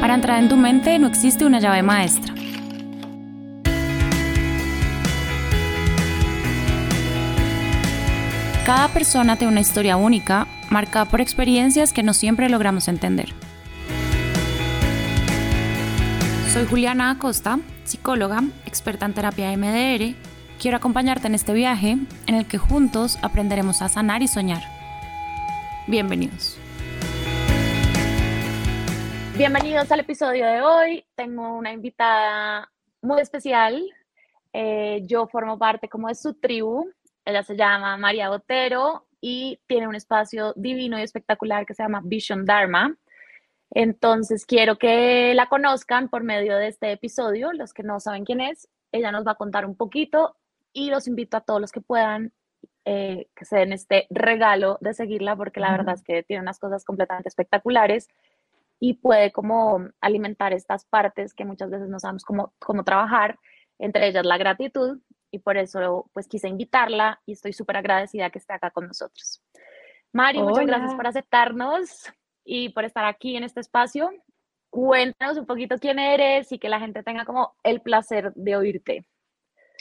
Para entrar en tu mente no existe una llave maestra. Cada persona tiene una historia única, marcada por experiencias que no siempre logramos entender. Soy Juliana Acosta, psicóloga, experta en terapia MDR. Quiero acompañarte en este viaje en el que juntos aprenderemos a sanar y soñar. Bienvenidos. Bienvenidos al episodio de hoy. Tengo una invitada muy especial. Eh, yo formo parte como de su tribu. Ella se llama María Botero y tiene un espacio divino y espectacular que se llama Vision Dharma. Entonces quiero que la conozcan por medio de este episodio. Los que no saben quién es, ella nos va a contar un poquito y los invito a todos los que puedan eh, que se den este regalo de seguirla porque la verdad es que tiene unas cosas completamente espectaculares y puede como alimentar estas partes que muchas veces no sabemos cómo, cómo trabajar, entre ellas la gratitud, y por eso pues quise invitarla y estoy súper agradecida que esté acá con nosotros. Mari, muchas gracias por aceptarnos y por estar aquí en este espacio. Cuéntanos un poquito quién eres y que la gente tenga como el placer de oírte.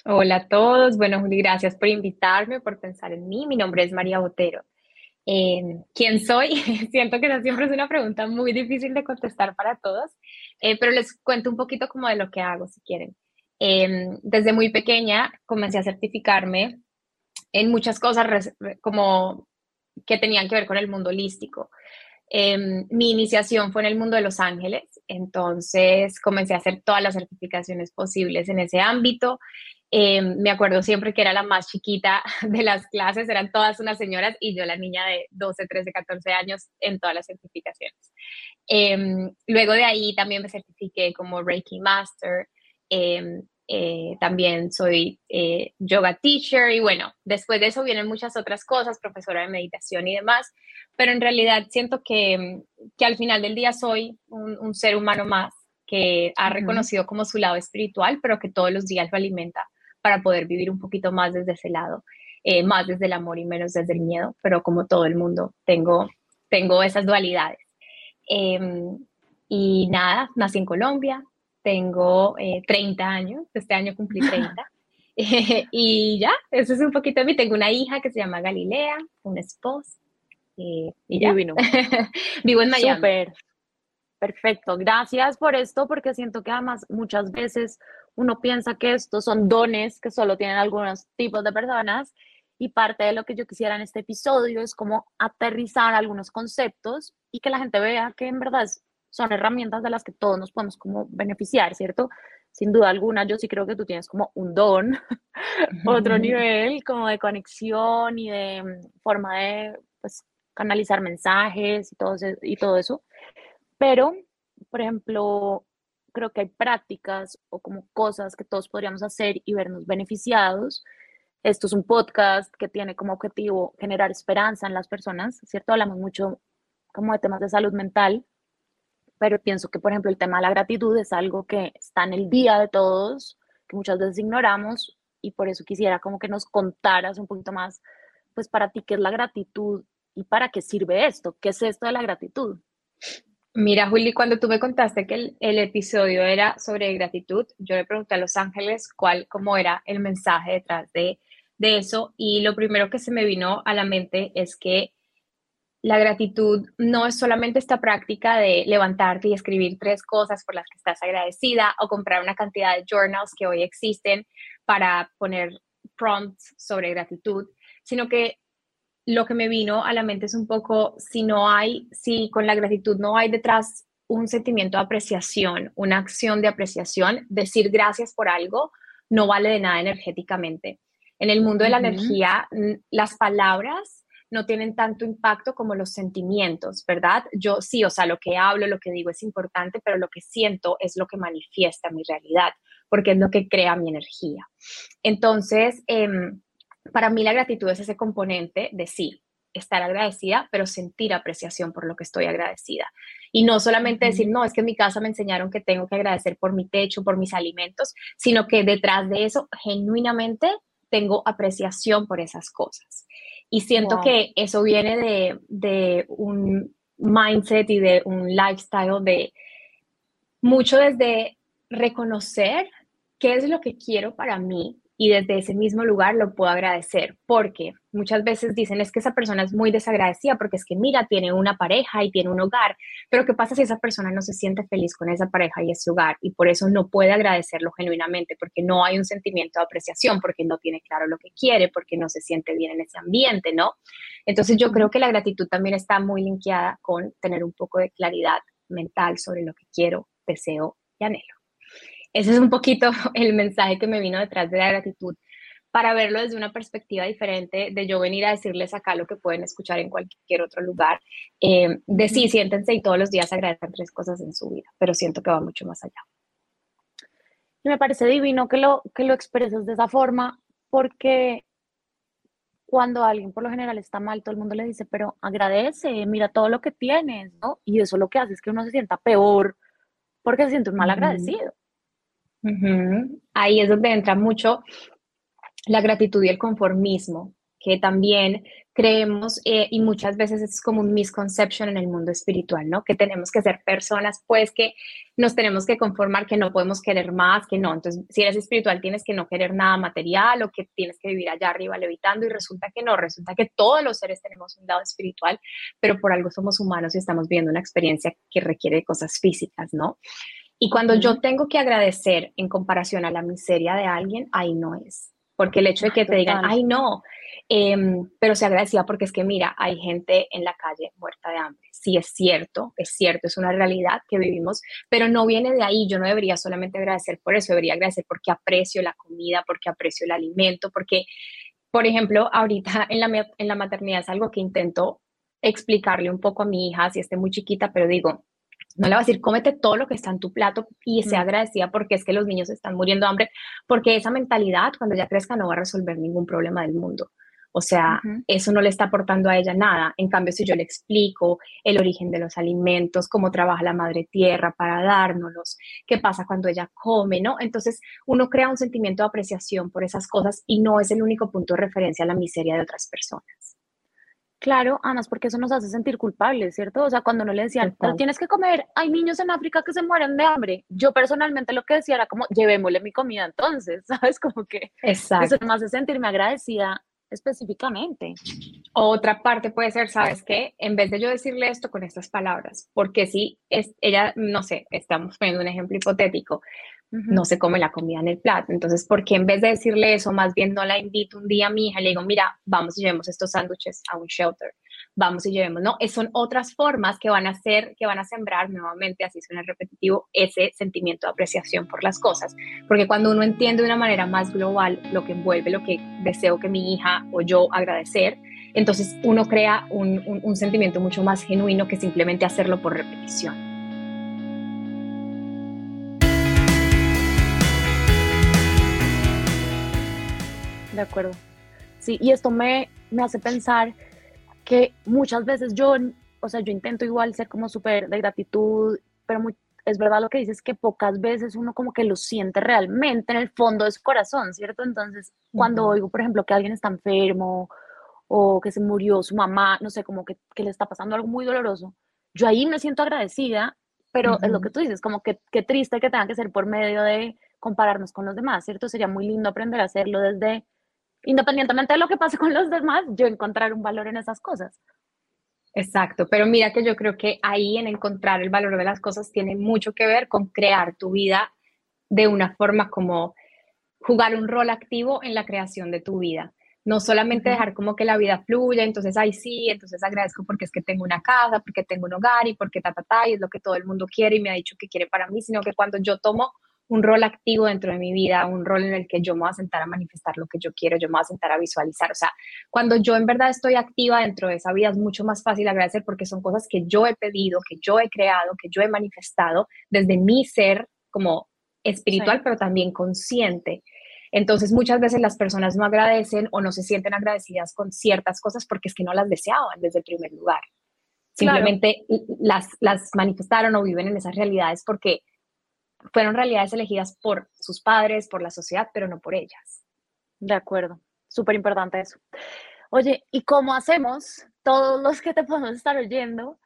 Hola a todos. Bueno, Juli, gracias por invitarme, por pensar en mí. Mi nombre es María Botero. Em, ¿Quién soy? Siento que esa siempre es una pregunta muy difícil de contestar para todos, eh, pero les cuento un poquito como de lo que hago, si quieren. Em, desde muy pequeña comencé a certificarme en muchas cosas como que tenían que ver con el mundo holístico. Em, mi iniciación fue en el mundo de Los Ángeles, entonces comencé a hacer todas las certificaciones posibles en ese ámbito. Em, me acuerdo siempre que era la más chiquita de las clases, eran todas unas señoras y yo la niña de 12, 13, 14 años en todas las certificaciones. Em, luego de ahí también me certifiqué como Reiki Master, em, eh, también soy eh, yoga teacher y bueno, después de eso vienen muchas otras cosas, profesora de meditación y demás, pero en realidad siento que, que al final del día soy un, ser humano más que ha reconocido como su lado espiritual, pero que todos los días lo alimenta para poder vivir un poquito más desde ese lado, eh, más desde el amor y menos desde el miedo, pero como todo el mundo tengo, tengo esas dualidades. Em, y nada, nací en Colombia, tengo 30 eh, años, este año cumplí 30. y ya, eso es un poquito de mí. Tengo una hija que se llama Galilea, una esposa. y ya. Vivo en Miami. Súper. Perfecto. Gracias por esto, porque siento que además muchas veces uno piensa que estos son dones que solo tienen algunos tipos de personas y parte de lo que yo quisiera en este episodio es como aterrizar algunos conceptos y que la gente vea que en verdad son herramientas de las que todos nos podemos como beneficiar, ¿cierto? Sin duda alguna, yo sí creo que tú tienes como un don, otro nivel como de conexión y de mm, forma de pues, canalizar mensajes y todo, y todo eso. Pero, por ejemplo, creo que hay prácticas o como cosas que todos podríamos hacer y vernos beneficiados. Esto es un podcast que tiene como objetivo generar esperanza en las personas, ¿cierto? Hablamos mucho como de temas de salud mental, pero pienso que, por ejemplo, el tema de la gratitud es algo que está en el día de todos, que muchas veces ignoramos y por eso quisiera como que nos contaras un poquito más, pues para ti, qué es la gratitud y para qué sirve esto, qué es esto de la gratitud. Mira, Juli, cuando tú me contaste que el, episodio era sobre gratitud, yo le pregunté a Los Ángeles cuál, cómo era el mensaje detrás de de eso y lo primero que se me vino a la mente es que la gratitud no es solamente esta práctica de levantarte y escribir tres cosas por las que estás agradecida o comprar una cantidad de journals que hoy existen para poner prompts sobre gratitud, sino que lo que me vino a la mente es un poco si no hay, si con la gratitud no hay detrás un sentimiento de apreciación, una acción de apreciación, decir gracias por algo no vale de nada energéticamente. En el mundo de la energía, las palabras no tienen tanto impacto como los sentimientos, ¿verdad? Yo sí, o sea, lo que hablo, lo que digo es importante, pero lo que siento es lo que manifiesta mi realidad, porque es lo que crea mi energía. Entonces, em, para mí la gratitud es ese componente de sí, estar agradecida, pero sentir apreciación por lo que estoy agradecida. Y no solamente decir, no, es que en mi casa me enseñaron que tengo que agradecer por mi techo, por mis alimentos, sino que detrás de eso, genuinamente, tengo apreciación por esas cosas. Y siento que eso viene de, de, un mindset y de un lifestyle de mucho desde reconocer qué es lo que quiero para mí y desde ese mismo lugar lo puedo agradecer, porque muchas veces dicen es que esa persona es muy desagradecida porque es que mira, tiene una pareja y tiene un hogar, pero ¿qué pasa si esa persona no se siente feliz con esa pareja y ese hogar y por eso no puede agradecerlo genuinamente, porque no hay un sentimiento de apreciación, porque no tiene claro lo que quiere, porque no se siente bien en ese ambiente, ¿no? Entonces yo creo que la gratitud también está muy linkeada con tener un poco de claridad mental sobre lo que quiero, deseo y anhelo. Ese es un poquito el mensaje que me vino detrás de la gratitud para verlo desde una perspectiva diferente, de yo venir a decirles acá lo que pueden escuchar en cualquier otro lugar, eh, de sí, siéntense y todos los días agradezcan tres cosas en su vida, pero siento que va mucho más allá. Y me parece divino que lo, que lo expreses de esa forma, porque cuando alguien por lo general está mal, todo el mundo le dice, pero agradece, mira todo lo que tienes, ¿no? Y eso lo que hace es que uno se sienta peor porque se siente mal agradecido. Ahí es donde entra mucho la gratitud y el conformismo, que también creemos eh, y muchas veces es como un misconception en el mundo espiritual, ¿no? Que tenemos que ser personas, pues que nos tenemos que conformar, que no podemos querer más, que no. Entonces, si eres espiritual, tienes que no querer nada material o que tienes que vivir allá arriba levitando y resulta que no, resulta que todos los seres tenemos un lado espiritual, pero por algo somos humanos y estamos viviendo una experiencia que requiere cosas físicas, ¿no? Y cuando yo tengo que agradecer en comparación a la miseria de alguien, ahí no es. Porque el hecho de que te digan, ay, no, em, pero se agradecía porque es que, mira, hay gente en la calle muerta de hambre. Sí, es cierto, es cierto, es una realidad que vivimos, pero no viene de ahí. Yo no debería solamente agradecer por eso, debería agradecer porque aprecio la comida, porque aprecio el alimento, porque, por ejemplo, ahorita en la, en la maternidad es algo que intento explicarle un poco a mi hija, si esté muy chiquita, pero digo, no le va a decir, cómete todo lo que está en tu plato y sea agradecida porque es que los niños están muriendo de hambre, porque esa mentalidad cuando ya crezca no va a resolver ningún problema del mundo. O sea, eso no le está aportando a ella nada. En cambio, si yo le explico el origen de los alimentos, cómo trabaja la madre tierra para dárnoslos, qué pasa cuando ella come, ¿no? Entonces, uno crea un sentimiento de apreciación por esas cosas y no es el único punto de referencia a la miseria de otras personas. Claro, además porque eso nos hace sentir culpables, ¿cierto? O sea, cuando no le decían, pero tienes que comer, hay niños en África que se mueren de hambre. Yo personalmente lo que decía era como, llevémosle mi comida entonces, ¿sabes? Como que Exacto. eso me hace sentirme agradecida específicamente. Otra parte puede ser, ¿sabes qué? En vez de yo decirle esto con estas palabras, porque si es, ella, no sé, estamos poniendo un ejemplo hipotético, no se come la comida en el plato. Entonces, ¿por qué en vez de decirle eso, más bien no la invito un día a mi hija y le digo, mira, vamos y llevemos estos sándwiches a un shelter? Vamos y llevemos, ¿no? son otras formas que van a hacer, que van a sembrar nuevamente, así suena repetitivo, ese sentimiento de apreciación por las cosas. Porque cuando uno entiende de una manera más global lo que envuelve, lo que deseo que mi hija o yo agradecer, entonces uno crea un sentimiento mucho más genuino que simplemente hacerlo por repetición. De acuerdo. Sí, y esto me, me hace pensar que muchas veces yo, o sea, yo intento igual ser como súper de gratitud, pero es verdad lo que dices, que pocas veces uno como que lo siente realmente en el fondo de su corazón, ¿cierto? Entonces, cuando oigo, por ejemplo, que alguien está enfermo o que se murió su mamá, no sé, como que, que le está pasando algo muy doloroso, yo ahí me siento agradecida, pero es lo que tú dices, como que qué triste que tenga que ser por medio de compararnos con los demás, ¿cierto? Sería muy lindo aprender a hacerlo desde independientemente de lo que pase con los demás, yo encontrar un valor en esas cosas. Exacto, pero mira que yo creo que ahí en encontrar el valor de las cosas tiene mucho que ver con crear tu vida de una forma como jugar un rol activo en la creación de tu vida. No solamente dejar como que la vida fluya, entonces, ay, sí, entonces agradezco porque es que tengo una casa, porque tengo un hogar y porque ta, ta, ta, y es lo que todo el mundo quiere y me ha dicho que quiere para mí, sino que cuando yo tomo un rol activo dentro de mi vida, un rol en el que yo me voy a sentar a manifestar lo que yo quiero, yo me voy a sentar a visualizar. O sea, cuando yo en verdad estoy activa dentro de esa vida es mucho más fácil agradecer porque son cosas que yo he pedido, que yo he creado, que yo he manifestado desde mi ser como espiritual, pero también consciente. Entonces muchas veces las personas no agradecen o no se sienten agradecidas con ciertas cosas porque es que no las deseaban desde el primer lugar. Simplemente las, las manifestaron o viven en esas realidades porque fueron realidades elegidas por sus padres, por la sociedad, pero no por ellas. De acuerdo, súper importante eso. Oye, ¿y cómo hacemos todos los que te podemos estar oyendo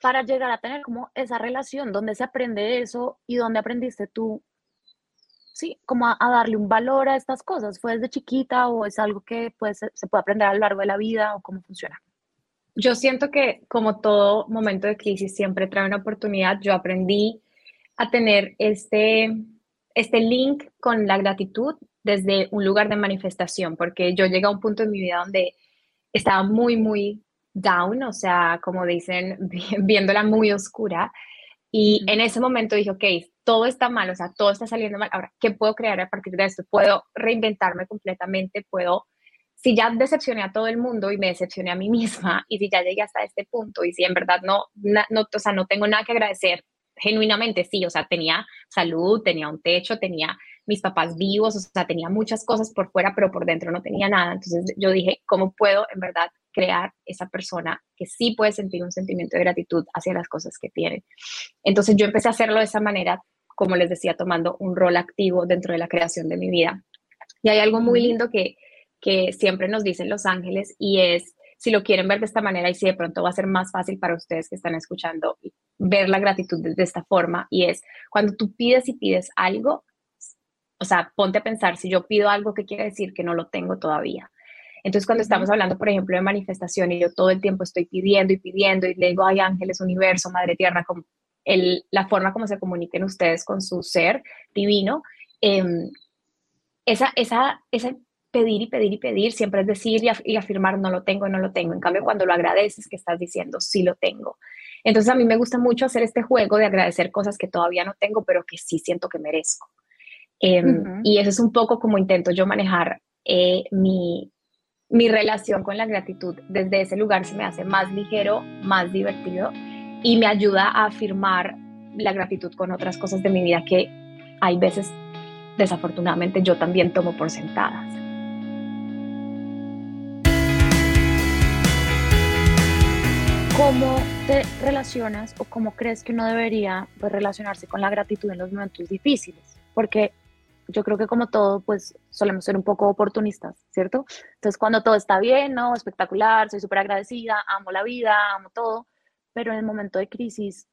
para llegar a tener como esa relación donde se aprende eso y donde aprendiste tú, sí, como a, darle un valor a estas cosas? ¿Fue desde chiquita o es algo que pues, se puede aprender a lo largo de la vida o cómo funciona? Yo siento que como todo momento de crisis siempre trae una oportunidad. Yo aprendí a tener este, este link con la gratitud desde un lugar de manifestación, porque yo llegué a un punto en mi vida donde estaba muy, muy down, o sea, como dicen, viéndola muy oscura. Y en ese momento dije, ok, todo está mal, o sea, todo está saliendo mal. Ahora, ¿qué puedo crear a partir de esto? Puedo reinventarme completamente, puedo, si ya decepcioné a todo el mundo y me decepcioné a mí misma, y si ya llegué hasta este punto, y si en verdad no, no, o sea, no tengo nada que agradecer genuinamente sí, o sea, tenía salud, tenía un techo, tenía mis papás vivos, o sea, tenía muchas cosas por fuera, pero por dentro no tenía nada. Entonces yo dije, ¿cómo puedo en verdad crear esa persona que sí puede sentir un sentimiento de gratitud hacia las cosas que tiene? Entonces yo empecé a hacerlo de esa manera, como les decía, tomando un rol activo dentro de la creación de mi vida. Y hay algo muy lindo que, que siempre nos dicen los ángeles y es si lo quieren ver de esta manera y si de pronto va a ser más fácil para ustedes que están escuchando ver la gratitud de, esta forma y es cuando tú pides y pides algo, o sea, ponte a pensar si yo pido algo, ¿qué quiere decir que no lo tengo todavía? Entonces, cuando estamos hablando, por ejemplo, de manifestación y yo todo el tiempo estoy pidiendo y pidiendo y le digo, ay, ángeles, universo, madre tierra, como el, la forma como se comuniquen ustedes con su ser divino, em, esa, esa, ese pedir y pedir y pedir, siempre es decir y, afirmar no lo tengo, no lo tengo. En cambio, cuando lo agradeces, que estás diciendo sí lo tengo. Entonces, a mí me gusta mucho hacer este juego de agradecer cosas que todavía no tengo, pero que sí siento que merezco. Em, y eso es un poco como intento yo manejar eh, mi, mi relación con la gratitud. Desde ese lugar se me hace más ligero, más divertido y me ayuda a afirmar la gratitud con otras cosas de mi vida que hay veces, desafortunadamente, yo también tomo por sentadas. ¿Cómo te relacionas o cómo crees que uno debería pues, relacionarse con la gratitud en los momentos difíciles? Porque yo creo que como todo, pues solemos ser un poco oportunistas, ¿cierto? Entonces, cuando todo está bien, ¿no? Espectacular, soy súper agradecida, amo la vida, amo todo, pero en el momento de crisis,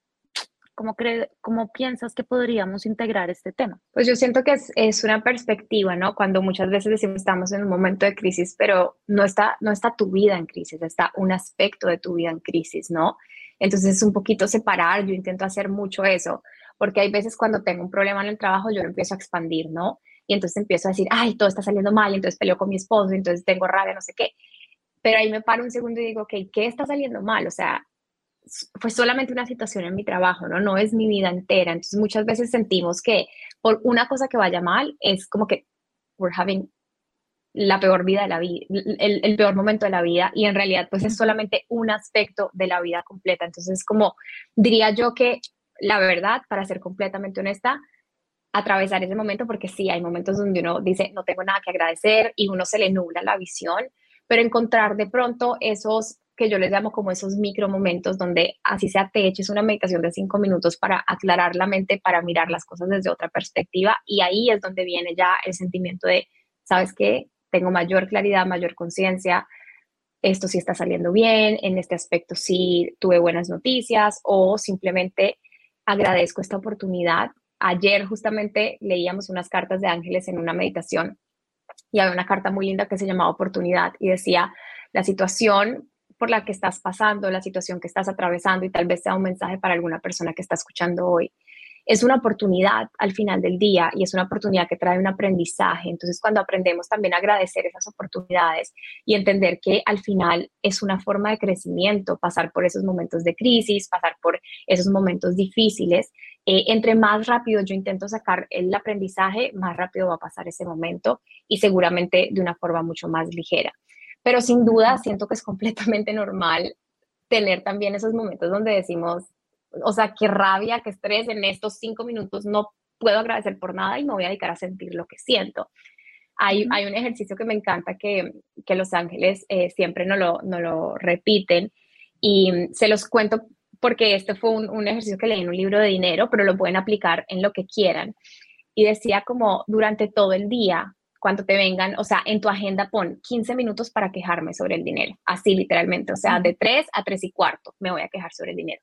¿Cómo, ¿Cómo piensas que podríamos integrar este tema? Pues yo siento que es, es, una perspectiva, ¿no? Cuando muchas veces decimos estamos en un momento de crisis, pero no está, no está tu vida en crisis, está un aspecto de tu vida en crisis, ¿no? Entonces es un poquito separar, yo intento hacer mucho eso, porque hay veces cuando tengo un problema en el trabajo, yo lo empiezo a expandir, ¿no? Y entonces empiezo a decir, ay, todo está saliendo mal, entonces peleo con mi esposo, entonces tengo rabia, no sé qué. Pero ahí me paro un segundo y digo, ok, ¿qué está saliendo mal? O sea, fue solamente una situación en mi trabajo, ¿no? No es mi vida entera. Entonces muchas veces sentimos que por una cosa que vaya mal es como que we're having la peor vida de la vida, el, el, peor momento de la vida y en realidad pues es solamente un aspecto de la vida completa. Entonces como diría yo que la verdad, para ser completamente honesta, atravesar ese momento porque sí, hay momentos donde uno dice no tengo nada que agradecer y uno se le nubla la visión, pero encontrar de pronto esos que yo les llamo como esos micro momentos donde así sea te eches una meditación de cinco minutos para aclarar la mente, para mirar las cosas desde otra perspectiva y ahí es donde viene ya el sentimiento de, ¿sabes qué? Tengo mayor claridad, mayor conciencia, esto sí está saliendo bien, en este aspecto sí tuve buenas noticias o simplemente agradezco esta oportunidad. Ayer justamente leíamos unas cartas de ángeles en una meditación y había una carta muy linda que se llamaba oportunidad y decía, la situación por la que estás pasando, la situación que estás atravesando y tal vez sea un mensaje para alguna persona que está escuchando hoy, es una oportunidad al final del día y es una oportunidad que trae un aprendizaje. Entonces, cuando aprendemos también a agradecer esas oportunidades y entender que al final es una forma de crecimiento, pasar por esos momentos de crisis, pasar por esos momentos difíciles, eh, entre más rápido yo intento sacar el aprendizaje, más rápido va a pasar ese momento y seguramente de una forma mucho más ligera. Pero sin duda siento que es completamente normal tener también esos momentos donde decimos, o sea, qué rabia, qué estrés, en estos cinco minutos no puedo agradecer por nada y me voy a dedicar a sentir lo que siento. Hay, hay un ejercicio que me encanta que, que Los Ángeles eh, siempre no lo, no lo repiten y se los cuento porque este fue un, un ejercicio que leí en un libro de dinero, pero lo pueden aplicar en lo que quieran. Y decía como durante todo el día, cuando te vengan, o sea, en tu agenda pon 15 minutos para quejarme sobre el dinero, así literalmente, o sea, de 3 a 3 y cuarto me voy a quejar sobre el dinero.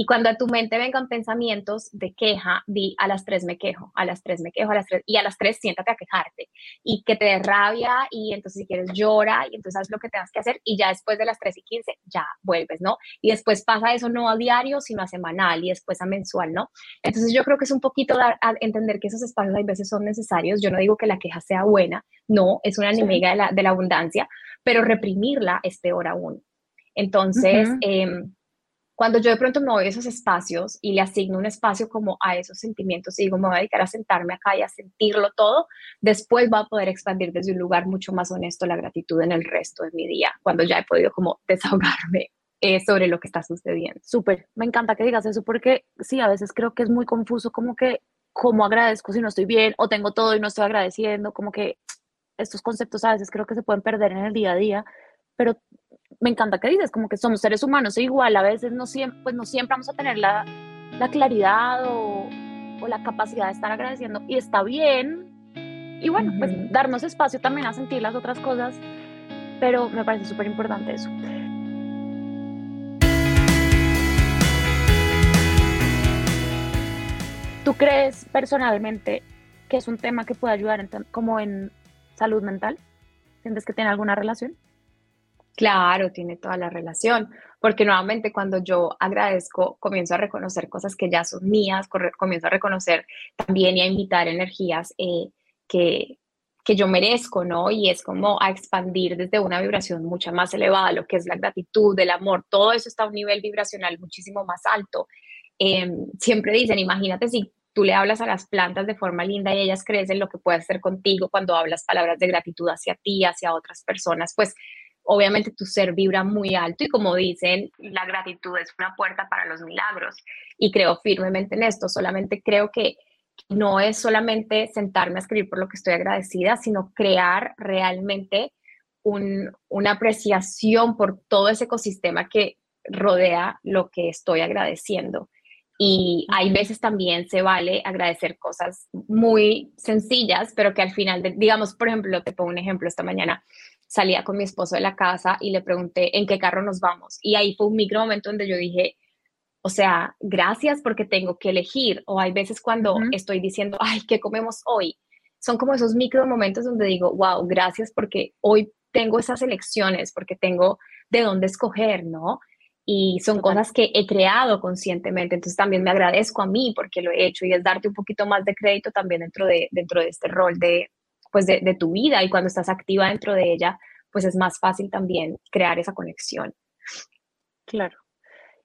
Y cuando a tu mente vengan pensamientos de queja, di a las tres me quejo, a las tres me quejo, a las tres, y a las tres siéntate a quejarte. Y que te dé rabia, y entonces si quieres llora, y entonces haz lo que tengas que hacer, y ya después de las tres y quince, ya vuelves, ¿no? Y después pasa eso no a diario, sino a semanal, y después a mensual, ¿no? Entonces yo creo que es un poquito dar a entender que esos espacios a veces son necesarios. Yo no digo que la queja sea buena, no, es una enemiga de, la, de la abundancia, pero reprimirla es peor aún. Entonces, cuando yo de pronto me voy a esos espacios y le asigno un espacio como a esos sentimientos y digo, me voy a dedicar a sentarme acá y a sentirlo todo, después va a poder expandir desde un lugar mucho más honesto la gratitud en el resto de mi día, cuando ya he podido como desahogarme eh, sobre lo que está sucediendo. Súper, me encanta que digas eso porque sí, a veces creo que es muy confuso como que cómo agradezco si no estoy bien o tengo todo y no estoy agradeciendo, como que estos conceptos a veces creo que se pueden perder en el día a día, pero me encanta que dices, como que somos seres humanos e igual, a veces no siempre, pues no siempre vamos a tener la, la claridad o, o, la capacidad de estar agradeciendo y está bien. Y bueno, pues darnos espacio también a sentir las otras cosas, pero me parece súper importante eso. ¿Tú crees personalmente que es un tema que puede ayudar en, como en salud mental? ¿Sientes que tiene alguna relación? Claro, tiene toda la relación, porque nuevamente cuando yo agradezco, comienzo a reconocer cosas que ya son mías, comienzo a reconocer también y a invitar energías eh, que, que yo merezco, ¿no? Y es como a expandir desde una vibración mucho más elevada, lo que es la gratitud, el amor, todo eso está a un nivel vibracional muchísimo más alto. Em, siempre dicen, imagínate si tú le hablas a las plantas de forma linda y ellas crecen lo que puede hacer contigo cuando hablas palabras de gratitud hacia ti, hacia otras personas, pues obviamente tu ser vibra muy alto y como dicen, la gratitud es una puerta para los milagros y creo firmemente en esto, solamente creo que no es solamente sentarme a escribir por lo que estoy agradecida, sino crear realmente una apreciación por todo ese ecosistema que rodea lo que estoy agradeciendo. Y hay veces también se vale agradecer cosas muy sencillas, pero que al final, digamos, por ejemplo, te pongo un ejemplo esta mañana salía con mi esposo de la casa y le pregunté en qué carro nos vamos. Y ahí fue un micro momento donde yo dije, o sea, gracias porque tengo que elegir. O hay veces cuando estoy diciendo, ay, ¿qué comemos hoy? Son como esos micro momentos donde digo, wow, gracias porque hoy tengo esas elecciones, porque tengo de dónde escoger, ¿no? Y son cosas que he creado conscientemente. Entonces también me agradezco a mí porque lo he hecho y es darte un poquito más de crédito también dentro de, dentro de este rol de, pues de, tu vida y cuando estás activa dentro de ella, pues es más fácil también crear esa conexión. Claro.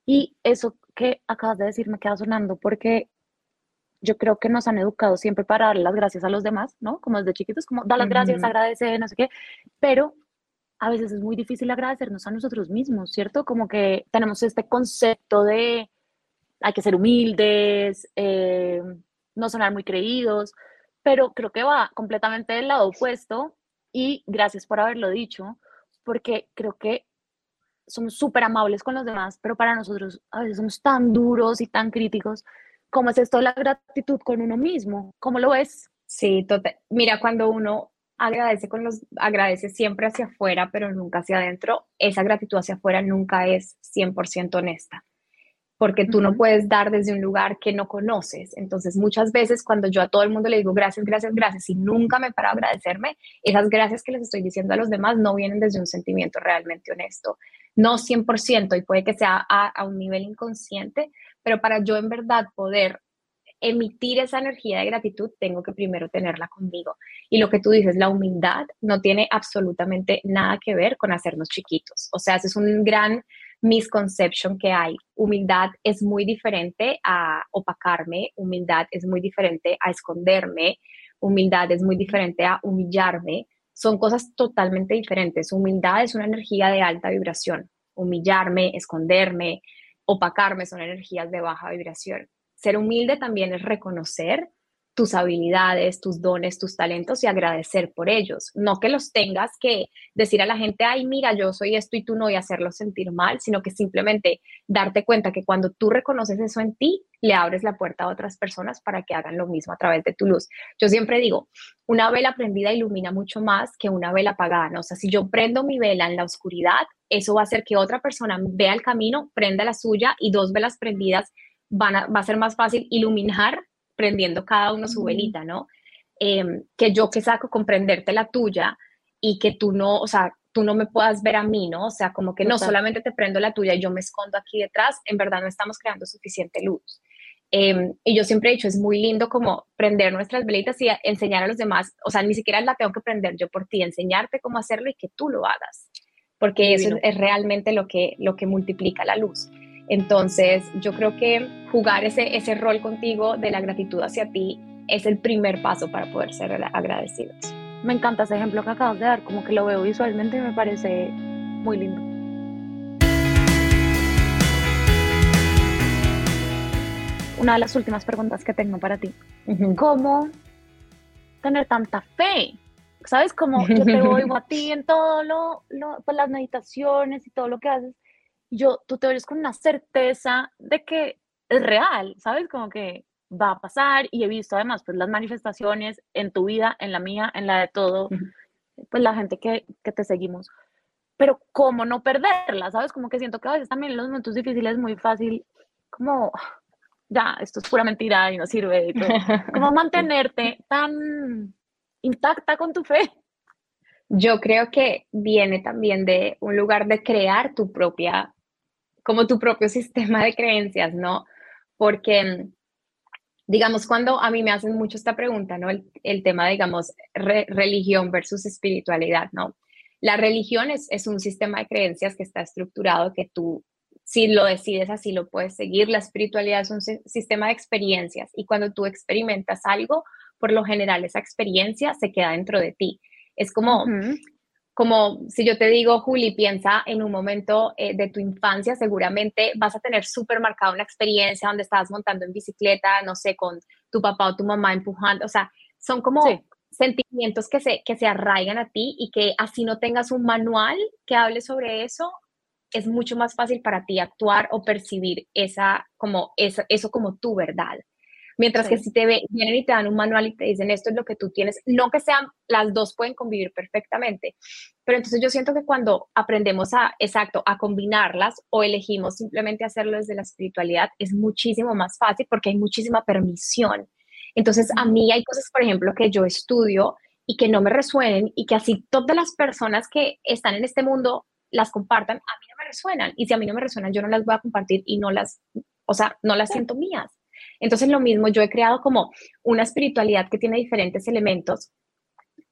Y eso que acabas de decir me queda sonando porque yo creo que nos han educado siempre para dar las gracias a los demás, ¿no? Como desde chiquitos, como da las gracias, agradece, no sé qué, pero a veces es muy difícil agradecernos a nosotros mismos, ¿cierto? Como que tenemos este concepto de hay que ser humildes, eh, no sonar muy creídos, pero creo que va completamente del lado opuesto y gracias por haberlo dicho, porque creo que somos súper amables con los demás, pero para nosotros a veces somos tan duros y tan críticos. ¿Cómo es esto la gratitud con uno mismo? ¿Cómo lo ves? Sí, total. Mira, cuando uno agradece con los agradece siempre hacia afuera, pero nunca hacia adentro, esa gratitud hacia afuera nunca es 100% honesta porque tú no puedes dar desde un lugar que no conoces. Entonces, muchas veces cuando yo a todo el mundo le digo gracias, gracias, gracias, y nunca me para a agradecerme, esas gracias que les estoy diciendo a los demás no vienen desde un sentimiento realmente honesto. No 100%, y puede que sea a, a un nivel inconsciente, pero para yo en verdad poder emitir esa energía de gratitud, tengo que primero tenerla conmigo. Y lo que tú dices, la humildad no tiene absolutamente nada que ver con hacernos chiquitos. O sea, es un gran misconception que hay. Humildad es muy diferente a opacarme, humildad es muy diferente a esconderme, humildad es muy diferente a humillarme. Son cosas totalmente diferentes. Humildad es una energía de alta vibración. Humillarme, esconderme, opacarme son energías de baja vibración. Ser humilde también es reconocer tus habilidades, tus dones, tus talentos y agradecer por ellos. No que los tengas que decir a la gente, ay, mira, yo soy esto y tú no, y hacerlo sentir mal, sino que simplemente darte cuenta que cuando tú reconoces eso en ti, le abres la puerta a otras personas para que hagan lo mismo a través de tu luz. Yo siempre digo, una vela prendida ilumina mucho más que una vela apagada. O sea, si yo prendo mi vela en la oscuridad, eso va a hacer que otra persona vea el camino, prenda la suya y dos velas prendidas van a, va a ser más fácil iluminar prendiendo cada uno su velita, ¿no? Em, que yo que saco comprenderte la tuya y que tú no, o sea, tú no me puedas ver a mí, ¿no? O sea, como que no solamente te prendo la tuya y yo me escondo aquí detrás, en verdad no estamos creando suficiente luz. Em, y yo siempre he dicho, es muy lindo como prender nuestras velitas y enseñar a los demás, o sea, ni siquiera la tengo que prender yo por ti, enseñarte cómo hacerlo y que tú lo hagas, porque eso es realmente lo que, lo que multiplica la luz. Entonces, yo creo que jugar ese, ese rol contigo de la gratitud hacia ti es el primer paso para poder ser agradecidos. Me encanta ese ejemplo que acabas de dar, como que lo veo visualmente y me parece muy lindo. Una de las últimas preguntas que tengo para ti. ¿Cómo tener tanta fe? ¿Sabes? Como yo te oigo a ti en todo lo, lo pues las meditaciones y todo lo que haces yo, tú te oyes con una certeza de que es real, ¿sabes? Como que va a pasar y he visto además pues las manifestaciones en tu vida, en la mía, en la de todo, pues la gente que, que te seguimos. Pero cómo no perderla, ¿sabes? Como que siento que a veces también en los momentos difíciles es muy fácil como ya, esto es pura mentira y no sirve. Y todo. ¿Cómo mantenerte tan intacta con tu fe? Yo creo que viene también de un lugar de crear tu propia como tu propio sistema de creencias, ¿no? Porque, digamos, cuando a mí me hacen mucho esta pregunta, ¿no? El, tema, digamos, religión versus espiritualidad, ¿no? La religión es, es un sistema de creencias que está estructurado, que tú, si lo decides así, lo puedes seguir. La espiritualidad es un sistema de experiencias y cuando tú experimentas algo, por lo general esa experiencia se queda dentro de ti. Es como, como si yo te digo, Juli, piensa en un momento eh, de tu infancia, seguramente vas a tener súper marcada una experiencia donde estabas montando en bicicleta, no sé, con tu papá o tu mamá empujando, o sea, son como sentimientos que se, que se arraigan a ti y que así no tengas un manual que hable sobre eso, es mucho más fácil para ti actuar o percibir esa, como, eso como tu verdad. Mientras que si te vienen y te dan un manual y te dicen esto es lo que tú tienes, no que sean, las dos pueden convivir perfectamente, pero entonces yo siento que cuando aprendemos a, exacto, a combinarlas o elegimos simplemente hacerlo desde la espiritualidad, es muchísimo más fácil porque hay muchísima permisión. Entonces a mí hay cosas, por ejemplo, que yo estudio y que no me resuenen y que así todas las personas que están en este mundo las compartan, a mí no me resuenan. Y si a mí no me resuenan, yo no las voy a compartir y no las, o sea, no las siento mías. Entonces, lo mismo, yo he creado como una espiritualidad que tiene diferentes elementos.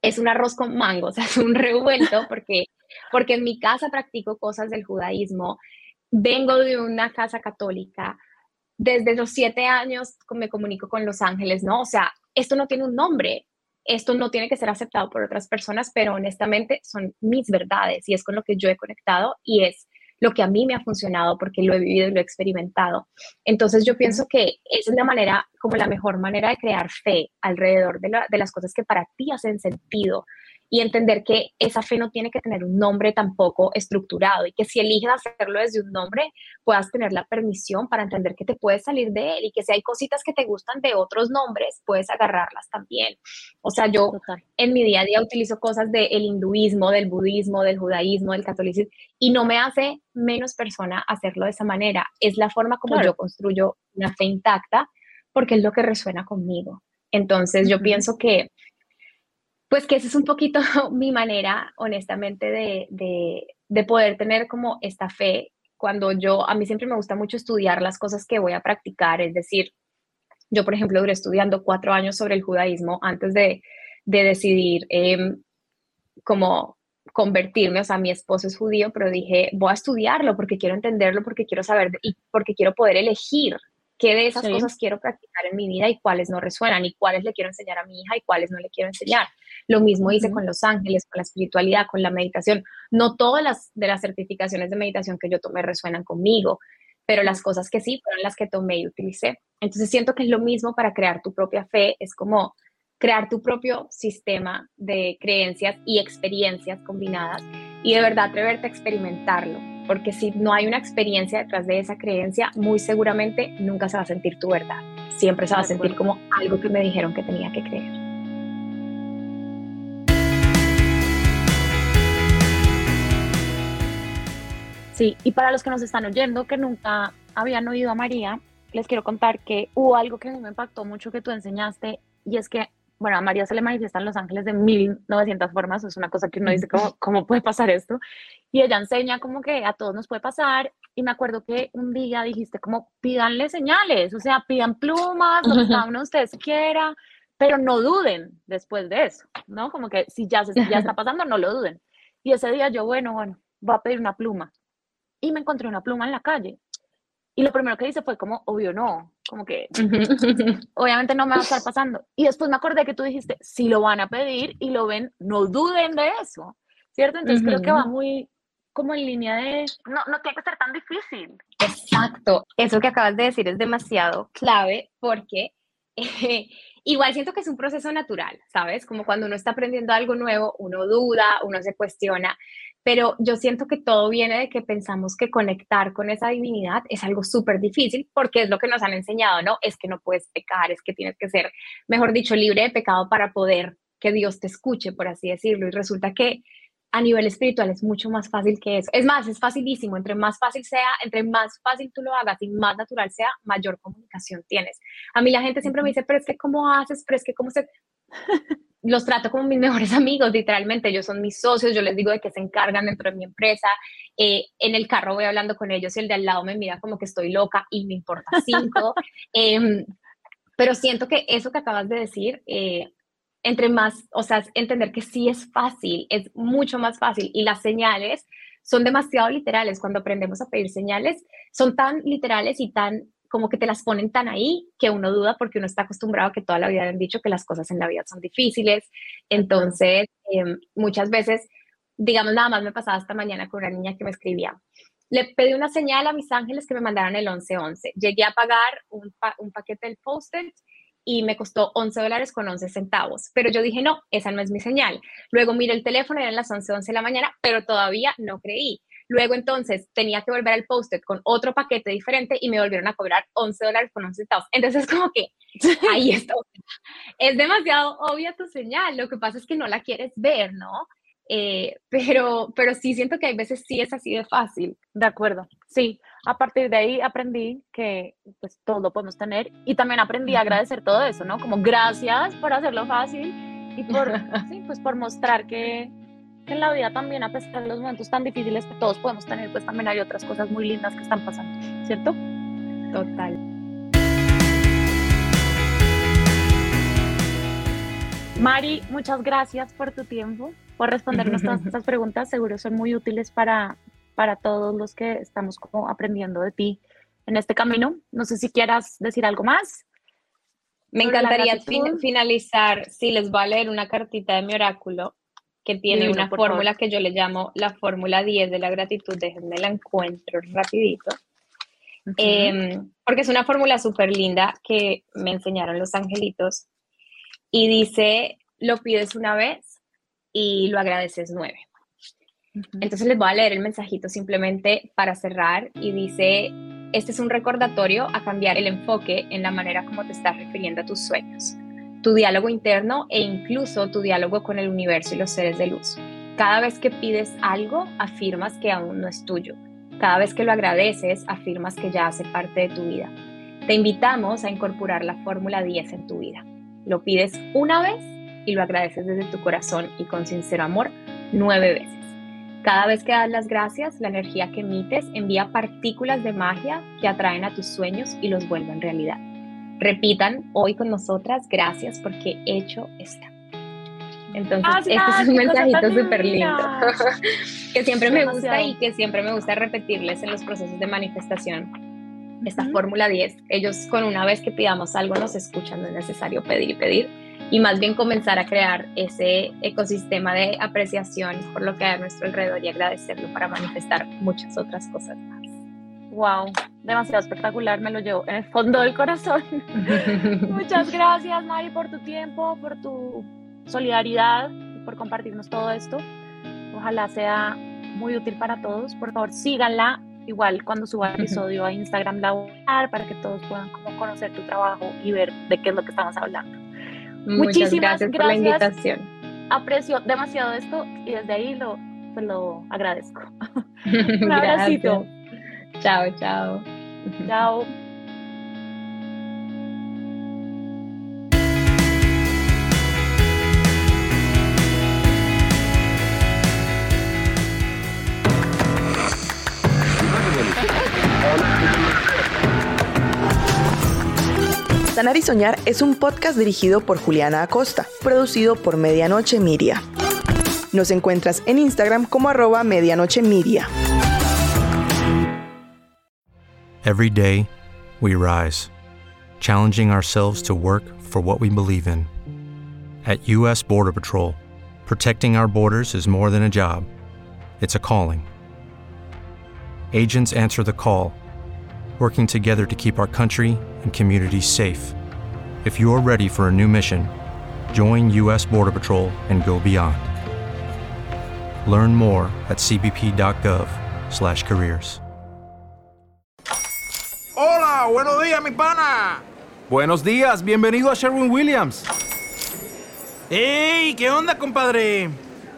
Es un arroz con mango, o sea, es un revuelto porque, porque en mi casa practico cosas del judaísmo. Vengo de una casa católica. Desde los siete años me comunico con los ángeles, ¿no? O sea, esto no tiene un nombre, esto no tiene que ser aceptado por otras personas, pero honestamente son mis verdades y es con lo que yo he conectado y es lo que a mí me ha funcionado porque lo he vivido y lo he experimentado. Entonces yo pienso que esa es la manera, como la mejor manera de crear fe alrededor de, las cosas que para ti hacen sentido y entender que esa fe no tiene que tener un nombre tampoco estructurado y que si eliges hacerlo desde un nombre, puedas tener la permisión para entender que te puedes salir de él y que si hay cositas que te gustan de otros nombres, puedes agarrarlas también. O sea, yo en mi día a día utilizo cosas del hinduismo, del budismo, del judaísmo, del catolicismo y no me hace menos persona hacerlo de esa manera. Es la forma como yo construyo una fe intacta porque es lo que resuena conmigo. Entonces, yo pienso que pues que esa es un poquito mi manera, honestamente, de, de, poder tener como esta fe cuando yo, a mí siempre me gusta mucho estudiar las cosas que voy a practicar, es decir, yo, por ejemplo, duré estudiando cuatro años sobre el judaísmo antes de, de decidir eh, como convertirme, o sea, mi esposo es judío, pero dije, voy a estudiarlo porque quiero entenderlo, porque quiero saber y porque quiero poder elegir qué de esas cosas quiero practicar en mi vida y cuáles no resuenan y cuáles le quiero enseñar a mi hija y cuáles no le quiero enseñar. Lo mismo hice con los ángeles, con la espiritualidad, con la meditación. No todas las de las certificaciones de meditación que yo tomé resuenan conmigo, pero las cosas que sí fueron las que tomé y utilicé. Entonces siento que es lo mismo para crear tu propia fe, es como crear tu propio sistema de creencias y experiencias combinadas y de verdad atreverte a experimentarlo porque si no hay una experiencia detrás de esa creencia, muy seguramente nunca se va a sentir tu verdad. Siempre se va a sentir como algo que me dijeron que tenía que creer. Sí, y para los que nos están oyendo que nunca habían oído a María, les quiero contar que hubo algo que me impactó mucho que tú enseñaste y es que bueno, a María se le manifiestan los ángeles de 1900 formas, es una cosa que uno dice, ¿cómo, ¿cómo puede pasar esto? Y ella enseña como que a todos nos puede pasar, y me acuerdo que un día dijiste como, pídanle señales, o sea, pidan plumas, lo que cada uno de ustedes quiera, pero no duden después de eso, ¿no? Como que si ya, se, ya está pasando, no lo duden. Y ese día yo, bueno, bueno, voy a pedir una pluma. Y me encontré una pluma en la calle. Y lo primero que hice fue como, obvio no, como que obviamente no me va a estar pasando. Y después me acordé que tú dijiste, si lo van a pedir y lo ven, no duden de eso, ¿cierto? Entonces creo que va muy como en línea de, no, no tiene que ser tan difícil. Exacto, eso que acabas de decir es demasiado clave porque eh, igual siento que es un proceso natural, ¿sabes? Como cuando uno está aprendiendo algo nuevo, uno duda, uno se cuestiona, pero yo siento que todo viene de que pensamos que conectar con esa divinidad es algo súper difícil porque es lo que nos han enseñado, ¿no? Es que no puedes pecar, es que tienes que ser, mejor dicho, libre de pecado para poder que Dios te escuche, por así decirlo. Y resulta que a nivel espiritual es mucho más fácil que eso. Es más, es facilísimo. Entre más fácil sea, entre más fácil tú lo hagas y más natural sea, mayor comunicación tienes. A mí la gente siempre me dice, pero es que cómo haces, pero es que cómo se... los trato como mis mejores amigos, literalmente. Ellos son mis socios, yo les digo de que se encargan dentro de mi empresa. Eh, en el carro voy hablando con ellos y el de al lado me mira como que estoy loca y me importa cinco. Em, pero siento que eso que acabas de decir, eh, entre más, o sea, entender que sí es fácil, es mucho más fácil y las señales son demasiado literales. Cuando aprendemos a pedir señales, son tan literales y tan como que te las ponen tan ahí que uno duda porque uno está acostumbrado a que toda la vida han dicho que las cosas en la vida son difíciles. Entonces, em, muchas veces, digamos, nada más me pasaba esta mañana con una niña que me escribía. Le pedí una señal a mis ángeles que me mandaran el 1111. Llegué a pagar un, un paquete del post-it y me costó 11 dólares con 11 centavos. Pero yo dije, no, esa no es mi señal. Luego miré el teléfono, eran las 11, 11 de la mañana, pero todavía no creí. Luego entonces tenía que volver al post-it con otro paquete diferente y me volvieron a cobrar 11 dólares con 11 centavos. Entonces como que ahí está. Es demasiado obvia tu señal, lo que pasa es que no la quieres ver, ¿no? Eh, pero, pero sí siento que hay veces sí es así de fácil. De acuerdo, sí. A partir de ahí aprendí que pues todo lo podemos tener y también aprendí a agradecer todo eso, ¿no? Como gracias por hacerlo fácil y por, sí, pues por mostrar que, que en la vida también, a pesar de los momentos tan difíciles que todos podemos tener, pues también hay otras cosas muy lindas que están pasando, ¿cierto? Total. Mari, muchas gracias por tu tiempo, por respondernos todas estas preguntas. Seguro son muy útiles para, para todos los que estamos como aprendiendo de ti en este camino. No sé si quieras decir algo más. Me encantaría finalizar, si les voy a leer una cartita de mi oráculo que tiene una fórmula que yo le llamo la fórmula 10 de la gratitud. Déjenme la encuentro rapidito. Em, porque es una fórmula súper linda que me enseñaron los angelitos. Y dice, lo pides una vez, y lo agradeces 9. Entonces les voy a leer el mensajito simplemente para cerrar y dice, este es un recordatorio a cambiar el enfoque en la manera como te estás refiriendo a tus sueños, tu diálogo interno e incluso tu diálogo con el universo y los seres de luz. Cada vez que pides algo, afirmas que aún no es tuyo. Cada vez que lo agradeces, afirmas que ya hace parte de tu vida. Te invitamos a incorporar la fórmula 10 en tu vida. Lo pides una vez y lo agradeces desde tu corazón y con sincero amor nueve veces. Cada vez que das las gracias, la energía que emites envía partículas de magia que atraen a tus sueños y los vuelven realidad. Repitan hoy con nosotras, gracias porque hecho está. Entonces, este es un mensajito súper lindo que siempre me gusta y que siempre me gusta repetirles en los procesos de manifestación. Esta fórmula 10, ellos con una vez que pidamos algo nos escuchan, no es necesario pedir y pedir y más bien comenzar a crear ese ecosistema de apreciación por lo que hay a nuestro alrededor y agradecerlo para manifestar muchas otras cosas más. Wow, demasiado espectacular, me lo llevo en el fondo del corazón. Muchas gracias, Mari, por tu tiempo, por tu solidaridad, por compartirnos todo esto. Ojalá sea muy útil para todos. Por favor, síganla. Igual cuando suba el episodio a Instagram la voy a para que todos puedan como conocer tu trabajo y ver de qué es lo que estamos hablando. Muchísimas gracias, por la invitación. Aprecio demasiado esto y desde ahí lo, pues lo agradezco. Un abracito. Chao, chao. Chao. Sanar y Soñar es un podcast dirigido por Juliana Acosta, producido por Medianoche Media. Nos encuentras en Instagram como arroba medianoche media. Every day, we rise, challenging ourselves to work for what we believe in. At U.S. Border Patrol, protecting our borders is more than a job, it's a calling. Agents answer the call working together to keep our country and communities safe. If you're ready for a new mission, join U.S. Border Patrol and go beyond. Learn more at cbp.gov/careers. Hola, buenos días, mi pana. Buenos días, bienvenido a Sherwin Williams. ¡Ey! ¿Qué onda, compadre?